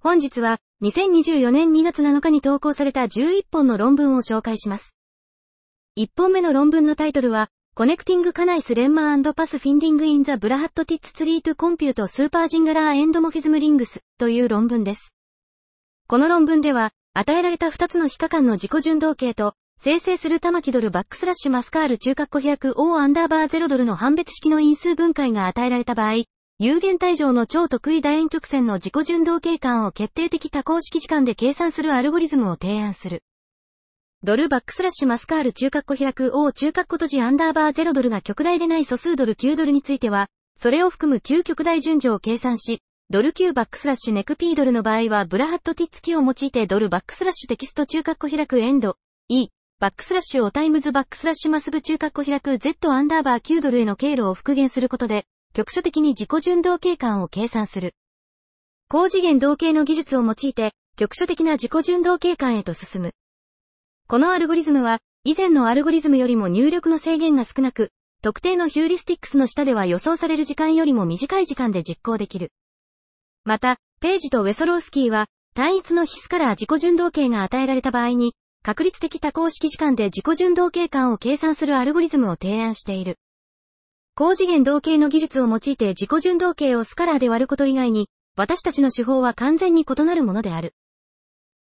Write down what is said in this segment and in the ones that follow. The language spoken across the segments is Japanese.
本日は、2024年2月7日に投稿された11本の論文を紹介します。1本目の論文のタイトルは、Connecting カナイスレンマー Pass Finding in the Blahat Tits Tree to Compute Super Jingular Endomorphism Rings という論文です。この論文では、与えられた2つの非可間の自己順動形と、生成する玉木ドルバックスラッシュマスカール中括弧開く O アンダーバー0ドルの判別式の因数分解が与えられた場合、有限体上の超特異楕円曲線の自己準同型環を決定的多項式時間で計算するアルゴリズムを提案する。ドルバックスラッシュ mathcal 中括弧開く O 中括弧閉じアンダーバー0ドルが極大でない素数ドル9ドルについては、それを含む9極大順序を計算し、ドル q バックスラッシュ neq p ドルの場合はブリュアティッツ木を用いてドルバックスラッシュテキスト中括弧開く End、E、バックスラッシュ otimes バックスラッシュ mathbb 中括弧開く Z アンダーバー9ドルへの経路を復元することで、局所的に自己順動形間を計算する。高次元動形の技術を用いて、局所的な自己順動形間へと進む。このアルゴリズムは、以前のアルゴリズムよりも入力の制限が少なく、特定のヒューリスティックスの下では予想される時間よりも短い時間で実行できる。また、ページとウェソロースキーは、単一のヒスから自己順動形が与えられた場合に、確率的多項式時間で自己順動形間を計算するアルゴリズムを提案している。高次元動形の技術を用いて自己順動形をスカラーで割ること以外に、私たちの手法は完全に異なるものである。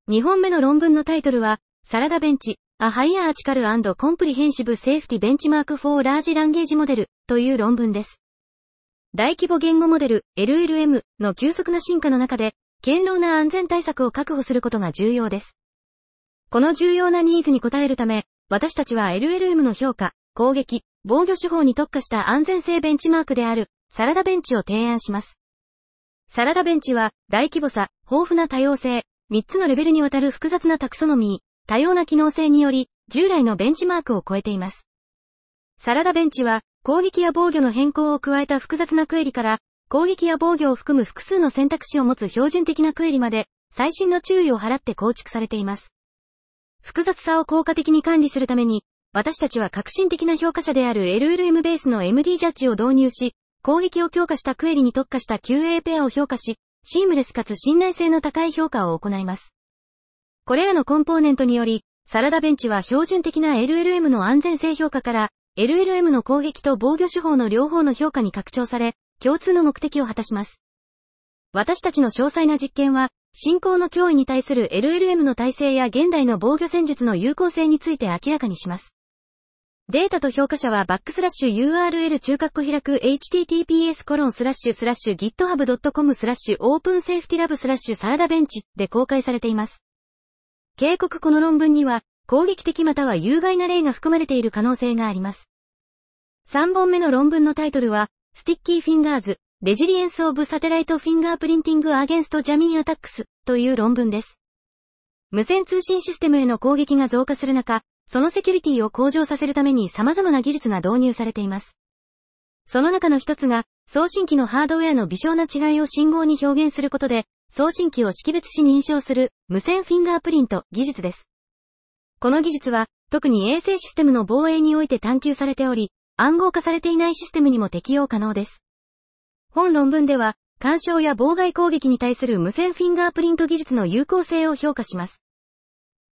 2本目の論文のタイトルは、サラダベンチ、A Higher Article and Comprehensive Safety Benchmark for Large Language Model という論文です。大規模言語モデル LLM の急速な進化の中で、堅牢な安全対策を確保することが重要です。この重要なニーズに応えるため、私たちは LLM の評価、攻撃、防御手法に特化した安全性ベンチマークである、サラダベンチを提案します。サラダベンチは、大規模さ、豊富な多様性、3つのレベルにわたる複雑なタクソノミー、多様な機能性により、従来のベンチマークを超えています。サラダベンチは、攻撃や防御の変更を加えた複雑なクエリから、攻撃や防御を含む複数の選択肢を持つ標準的なクエリまで、最新の注意を払って構築されています。複雑さを効果的に管理するために、私たちは革新的な評価者である LLM ベースの MD ジャッジを導入し、攻撃を強化したクエリに特化した QA ペアを評価し、シームレスかつ信頼性の高い評価を行います。これらのコンポーネントにより、サラダベンチは標準的な LLM の安全性評価から、LLM の攻撃と防御手法の両方の評価に拡張され、共通の目的を果たします。私たちの詳細な実験は、進行の脅威に対する LLM の体制や現代の防御戦術の有効性について明らかにします。データと評価者はバックスラッシュ URL 中括弧開く https コロンスラッシュスラッシュ github.com スラッシュ OpenSafetyLab スラッシュ SALAD-Bench で公開されています。警告この論文には攻撃的または有害な例が含まれている可能性があります。3本目の論文のタイトルは、 Sticky Fingers、Resilience of Satellite Fingerprinting against Jamming Attacks という論文です。無線通信システムへの攻撃が増加する中、そのセキュリティを向上させるために様々な技術が導入されています。その中の一つが、送信機のハードウェアの微小な違いを信号に表現することで、送信機を識別し認証する無線フィンガープリント技術です。この技術は、特に衛星システムの防衛において探求されており、暗号化されていないシステムにも適用可能です。本論文では、干渉や妨害攻撃に対する無線フィンガープリント技術の有効性を評価します。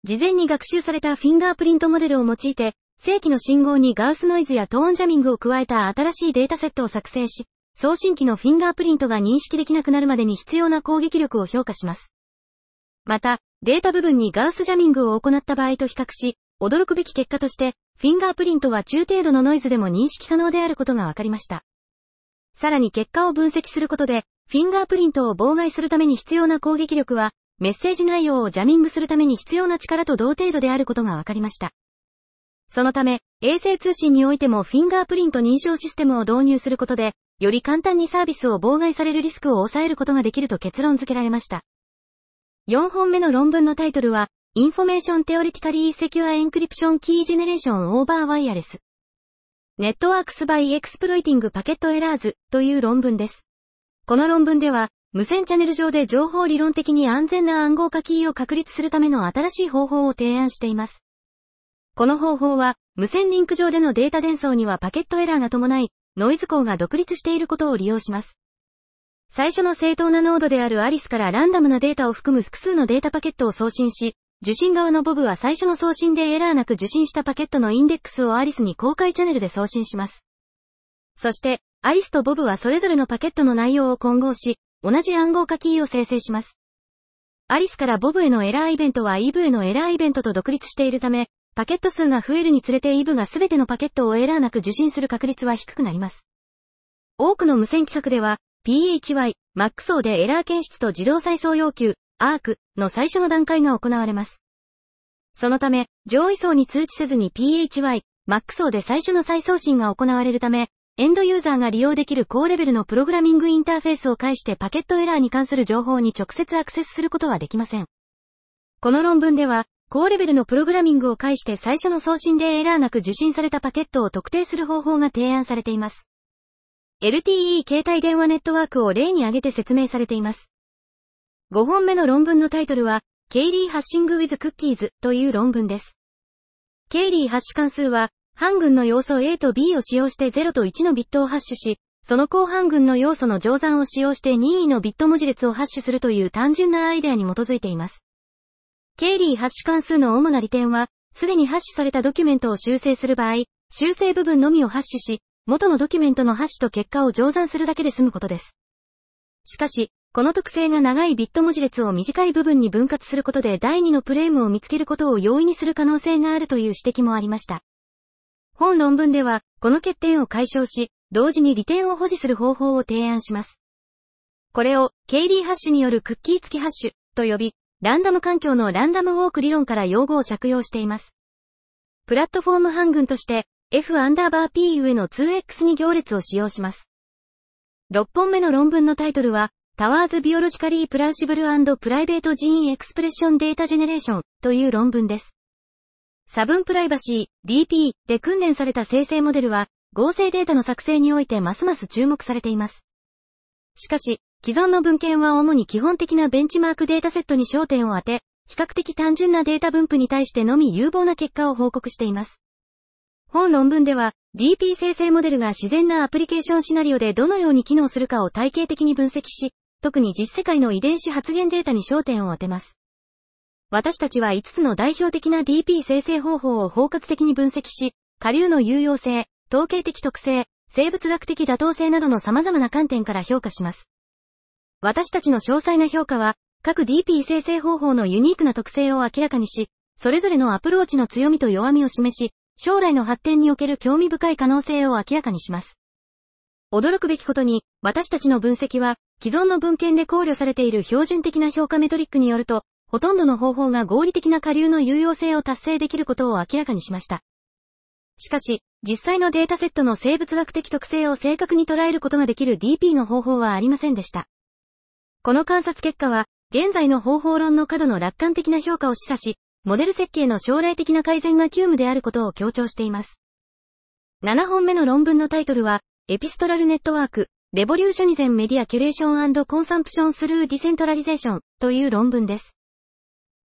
事前に学習されたフィンガープリントモデルを用いて、正規の信号にガウスノイズやトーンジャミングを加えた新しいデータセットを作成し、送信機のフィンガープリントが認識できなくなるまでに必要な攻撃力を評価します。また、データ部分にガウスジャミングを行った場合と比較し、驚くべき結果として、フィンガープリントは中程度のノイズでも認識可能であることが分かりました。さらに結果を分析することで、フィンガープリントを妨害するために必要な攻撃力は、メッセージ内容をジャミングするために必要な力と同程度であることが分かりました。そのため、衛星通信においてもフィンガープリント認証システムを導入することで、より簡単にサービスを妨害されるリスクを抑えることができると結論付けられました。4本目の論文のタイトルは、Information Theoretically Secure Encryption Key Generation Over Wireless Networks by Exploiting Packet Errors という論文です。この論文では、無線チャンネル上で情報理論的に安全な暗号化キーを確立するための新しい方法を提案しています。この方法は、無線リンク上でのデータ伝送にはパケットエラーが伴い、ノイズ項が独立していることを利用します。最初の正当なノードであるアリスからランダムなデータを含む複数のデータパケットを送信し、受信側のボブは最初の送信でエラーなく受信したパケットのインデックスをアリスに公開チャンネルで送信します。そして、アリスとボブはそれぞれのパケットの内容を混合し、同じ暗号化キーを生成します。アリスからボブへのエラーイベントはイブへのエラーイベントと独立しているため、パケット数が増えるにつれてイブがすべてのパケットをエラーなく受信する確率は低くなります。多くの無線規格では、PHY、MAC 層でエラー検出と自動再送要求、ARC の最初の段階が行われます。そのため、上位層に通知せずに PHY、MAC 層で最初の再送信が行われるため、エンドユーザーが利用できる高レベルのプログラミングインターフェースを介してパケットエラーに関する情報に直接アクセスすることはできません。この論文では、高レベルのプログラミングを介して最初の送信でエラーなく受信されたパケットを特定する方法が提案されています。LTE 携帯電話ネットワークを例に挙げて説明されています。5本目の論文のタイトルは、Cayley Hashing with Cookies という論文です。ケイリーハッシュ関数は、半群の要素 A と B を使用して0と1のビットをハッシュし、その後半群の要素の乗算を使用して任意のビット文字列をハッシュするという単純なアイデアに基づいています。ケイリーハッシュ関数の主な利点は、すでにハッシュされたドキュメントを修正する場合、修正部分のみをハッシュし、元のドキュメントのハッシュと結果を乗算するだけで済むことです。しかし、この特性が長いビット文字列を短い部分に分割することで第2のプレームを見つけることを容易にする可能性があるという指摘もありました。本論文では、この欠点を解消し、同時に利点を保持する方法を提案します。これを、ケイリーハッシュによるクッキー付きハッシュと呼び、ランダム環境のランダムウォーク理論から用語を借用しています。プラットフォーム半群として、F アンダーバー P 上の 2X に行列を使用します。6本目の論文のタイトルは、 Towards Biologically Plausible Private Gene Expression Data Generation という論文です。差分プライバシー、DP で訓練された生成モデルは、合成データの作成においてますます注目されています。しかし、既存の文献は主に基本的なベンチマークデータセットに焦点を当て、比較的単純なデータ分布に対してのみ有望な結果を報告しています。本論文では、DP 生成モデルが自然なアプリケーションシナリオでどのように機能するかを体系的に分析し、特に実世界の遺伝子発現データに焦点を当てます。私たちは5つの代表的な DP 生成方法を包括的に分析し、下流の有用性、統計的特性、生物学的妥当性などの様々な観点から評価します。私たちの詳細な評価は、各 DP 生成方法のユニークな特性を明らかにし、それぞれのアプローチの強みと弱みを示し、将来の発展における興味深い可能性を明らかにします。驚くべきことに、私たちの分析は、既存の文献で考慮されている標準的な評価メトリックによると、ほとんどの方法が合理的な下流の有用性を達成できることを明らかにしました。しかし、実際のデータセットの生物学的特性を正確に捉えることができる DP の方法はありませんでした。この観察結果は、現在の方法論の過度の楽観的な評価を示唆し、モデル設計の将来的な改善が急務であることを強調しています。7本目の論文のタイトルは、 Epistral Network、Revolutionizing Media Curation Consumption through Decentralization という論文です。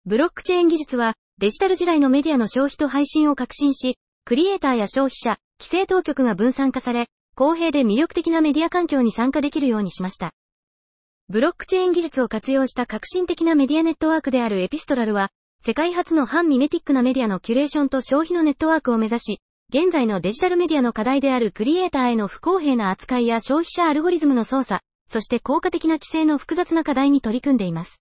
ブロックチェーン技術は、デジタル時代のメディアの消費と配信を革新し、クリエイターや消費者、規制当局が分散化され、公平で魅力的なメディア環境に参加できるようにしました。ブロックチェーン技術を活用した革新的なメディアネットワークであるエピストラルは、世界初の反ミメティックなメディアのキュレーションと消費のネットワークを目指し、現在のデジタルメディアの課題であるクリエイターへの不公平な扱いや消費者アルゴリズムの操作、そして効果的な規制の複雑な課題に取り組んでいます。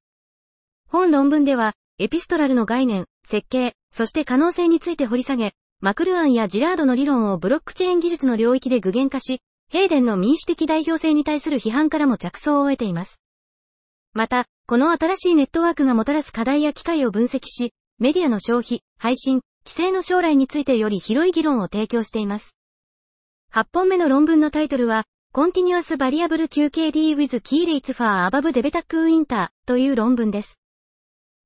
本論文では、エピストラルの概念、設計、そして可能性について掘り下げ、マクルアンやジラードの理論をブロックチェーン技術の領域で具現化し、ヘーデンの民主的代表性に対する批判からも着想を得ています。また、この新しいネットワークがもたらす課題や機会を分析し、メディアの消費、配信、規制の将来についてより広い議論を提供しています。8本目の論文のタイトルは、Continuous Variable QKD with Key Rates for Above Debetac Winter という論文です。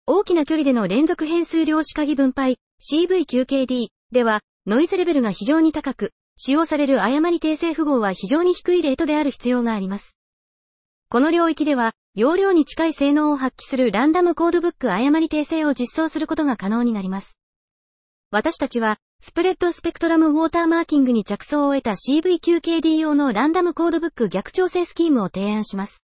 大きな距離での連続変数量子鍵分配 CV9KD では、ノイズレベルが非常に高く、使用される誤り訂正符号は非常に低いレートである必要があります。この領域では、容量に近い性能を発揮するランダムコードブック誤り訂正を実装することが可能になります。私たちは、スプレッドスペクトラムウォーターマーキングに着想を得た CVQKD 用のランダムコードブック逆調整スキームを提案します。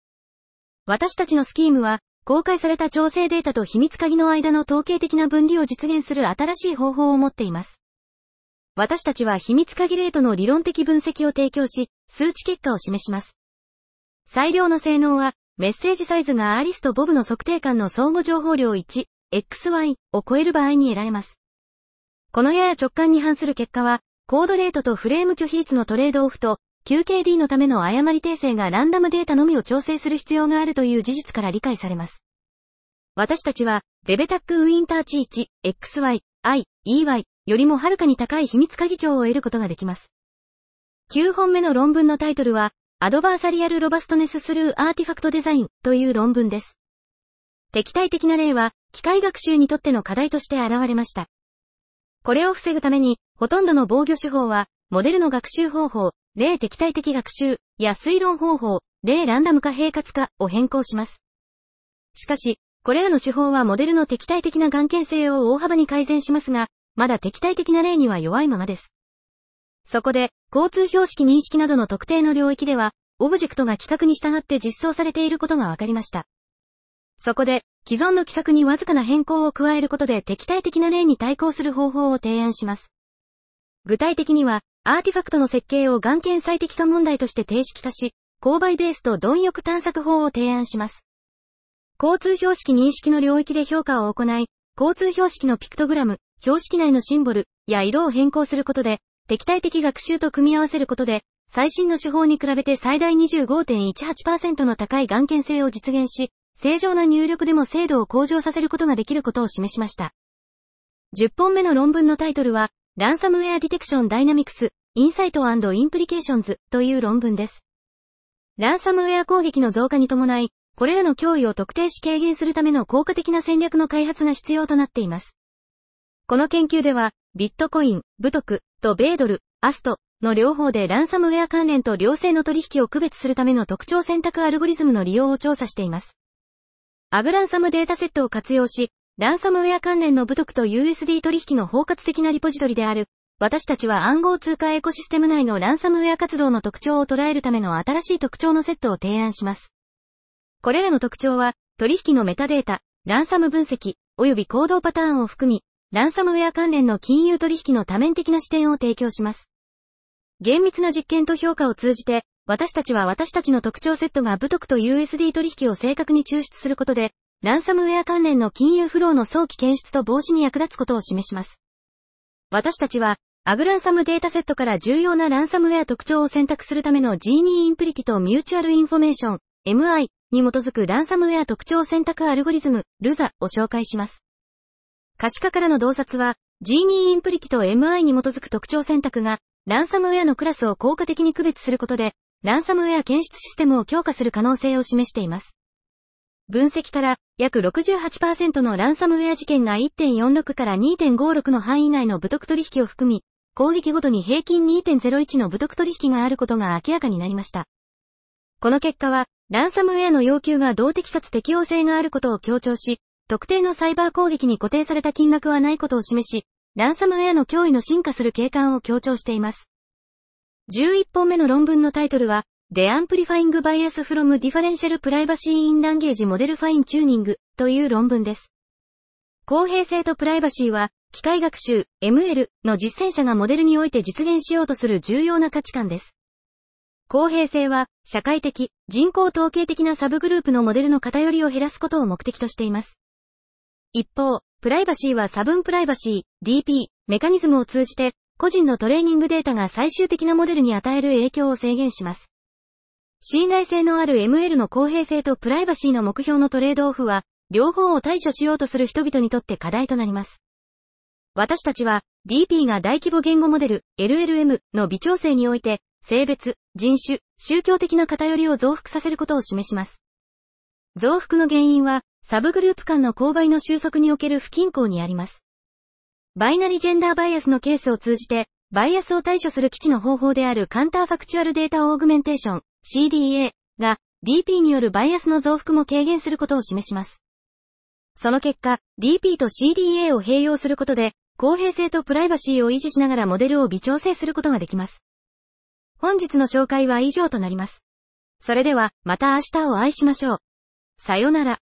私たちのスキームは、公開された調整データと秘密鍵の間の統計的な分離を実現する新しい方法を持っています。私たちは秘密鍵レートの理論的分析を提供し、数値結果を示します。最良の性能は、メッセージサイズがアリスとボブの測定間の相互情報量1、XY を超える場合に得られます。このやや直感に反する結果は、コードレートとフレーム拒否率のトレードオフと、QKD のための誤り訂正がランダムデータのみを調整する必要があるという事実から理解されます。私たちは、デベタックウィンターチ1、XY、I、EY よりもはるかに高い秘密鍵長を得ることができます。9本目の論文のタイトルは、 Adversarial Robustness through Artifact Design という論文です。敵対的な例は、機械学習にとっての課題として現れました。これを防ぐために、ほとんどの防御手法は、モデルの学習方法、例敵対的学習、や推論方法、例ランダム化並活化を変更します。しかし、これらの手法はモデルの敵対的な眼見性を大幅に改善しますが、まだ敵対的な例には弱いままです。そこで、交通標識認識などの特定の領域では、オブジェクトが規格に従って実装されていることが分かりました。そこで、既存の規格にわずかな変更を加えることで敵対的な例に対抗する方法を提案します。具体的には、アーティファクトの設計を眼見最適化問題として定式化し、勾配ベースと貪欲探索法を提案します。交通標識認識の領域で評価を行い、交通標識のピクトグラム、標識内のシンボルや色を変更することで、敵対的学習と組み合わせることで、最新の手法に比べて最大25.18%の高い眼見性を実現し、正常な入力でも精度を向上させることができることを示しました。10本目の論文のタイトルは、 Ransomware Detection Dynamics、Insights Implications という論文です。ランサムウェア攻撃の増加に伴い、これらの脅威を特定し軽減するための効果的な戦略の開発が必要となっています。この研究では、ビットコイン、ブトクとベードル、アストの両方でランサムウェア関連と良性の取引を区別するための特徴選択アルゴリズムの利用を調査しています。アグランサムデータセットを活用し、ランサムウェア関連の部徳と USD 取引の包括的なリポジトリである、私たちは暗号通貨エコシステム内のランサムウェア活動の特徴を捉えるための新しい特徴のセットを提案します。これらの特徴は、取引のメタデータ、ランサム分析、及び行動パターンを含み、ランサムウェア関連の金融取引の多面的な視点を提供します。厳密な実験と評価を通じて、私たちは私たちの特徴セットが部徳と USD 取引を正確に抽出することで、ランサムウェア関連の金融フローの早期検出と防止に役立つことを示します。私たちは、 UGRansome データセットから重要なランサムウェア特徴を選択するための Gini Impurity と Mutual Information、MI に基づくランサムウェア特徴選択アルゴリズム、ルザを紹介します。可視化からの洞察は、 Gini Impurity と MI に基づく特徴選択が、ランサムウェアのクラスを効果的に区別することで、ランサムウェア検出システムを強化する可能性を示しています。分析から約68%のランサムウェア事件が1.46から2.56の範囲内の武徳取引を含み、攻撃ごとに平均2.01の武徳取引があることが明らかになりました。この結果は、ランサムウェアの要求が動的かつ適用性があることを強調し、特定のサイバー攻撃に固定された金額はないことを示し、ランサムウェアの脅威の進化する景観を強調しています。11本目の論文のタイトルは、The Amplifying Bias from Differential Privacy in Language Model Fine Tuning という論文です。公平性とプライバシーは、機械学習 ML の実践者がモデルにおいて実現しようとする重要な価値観です。公平性は、社会的、人口統計的なサブグループのモデルの偏りを減らすことを目的としています。一方、プライバシーは差分プライバシー、DP、メカニズムを通じて、個人のトレーニングデータが最終的なモデルに与える影響を制限します。信頼性のある ML の公平性とプライバシーの目標のトレードオフは、両方を対処しようとする人々にとって課題となります。私たちは、DP が大規模言語モデル、LLM の微調整において、性別、人種、宗教的な偏りを増幅させることを示します。増幅の原因は、サブグループ間の勾配の収束における不均衡にあります。バイナリジェンダーバイアスのケースを通じて、バイアスを対処する基地の方法であるカンターファクチュアルデータオーグメンテーション、CDA が、DP によるバイアスの増幅も軽減することを示します。その結果、DP と CDA を併用することで、公平性とプライバシーを維持しながらモデルを微調整することができます。本日の紹介は以上となります。それでは、また明日をお会いしましょう。さよなら。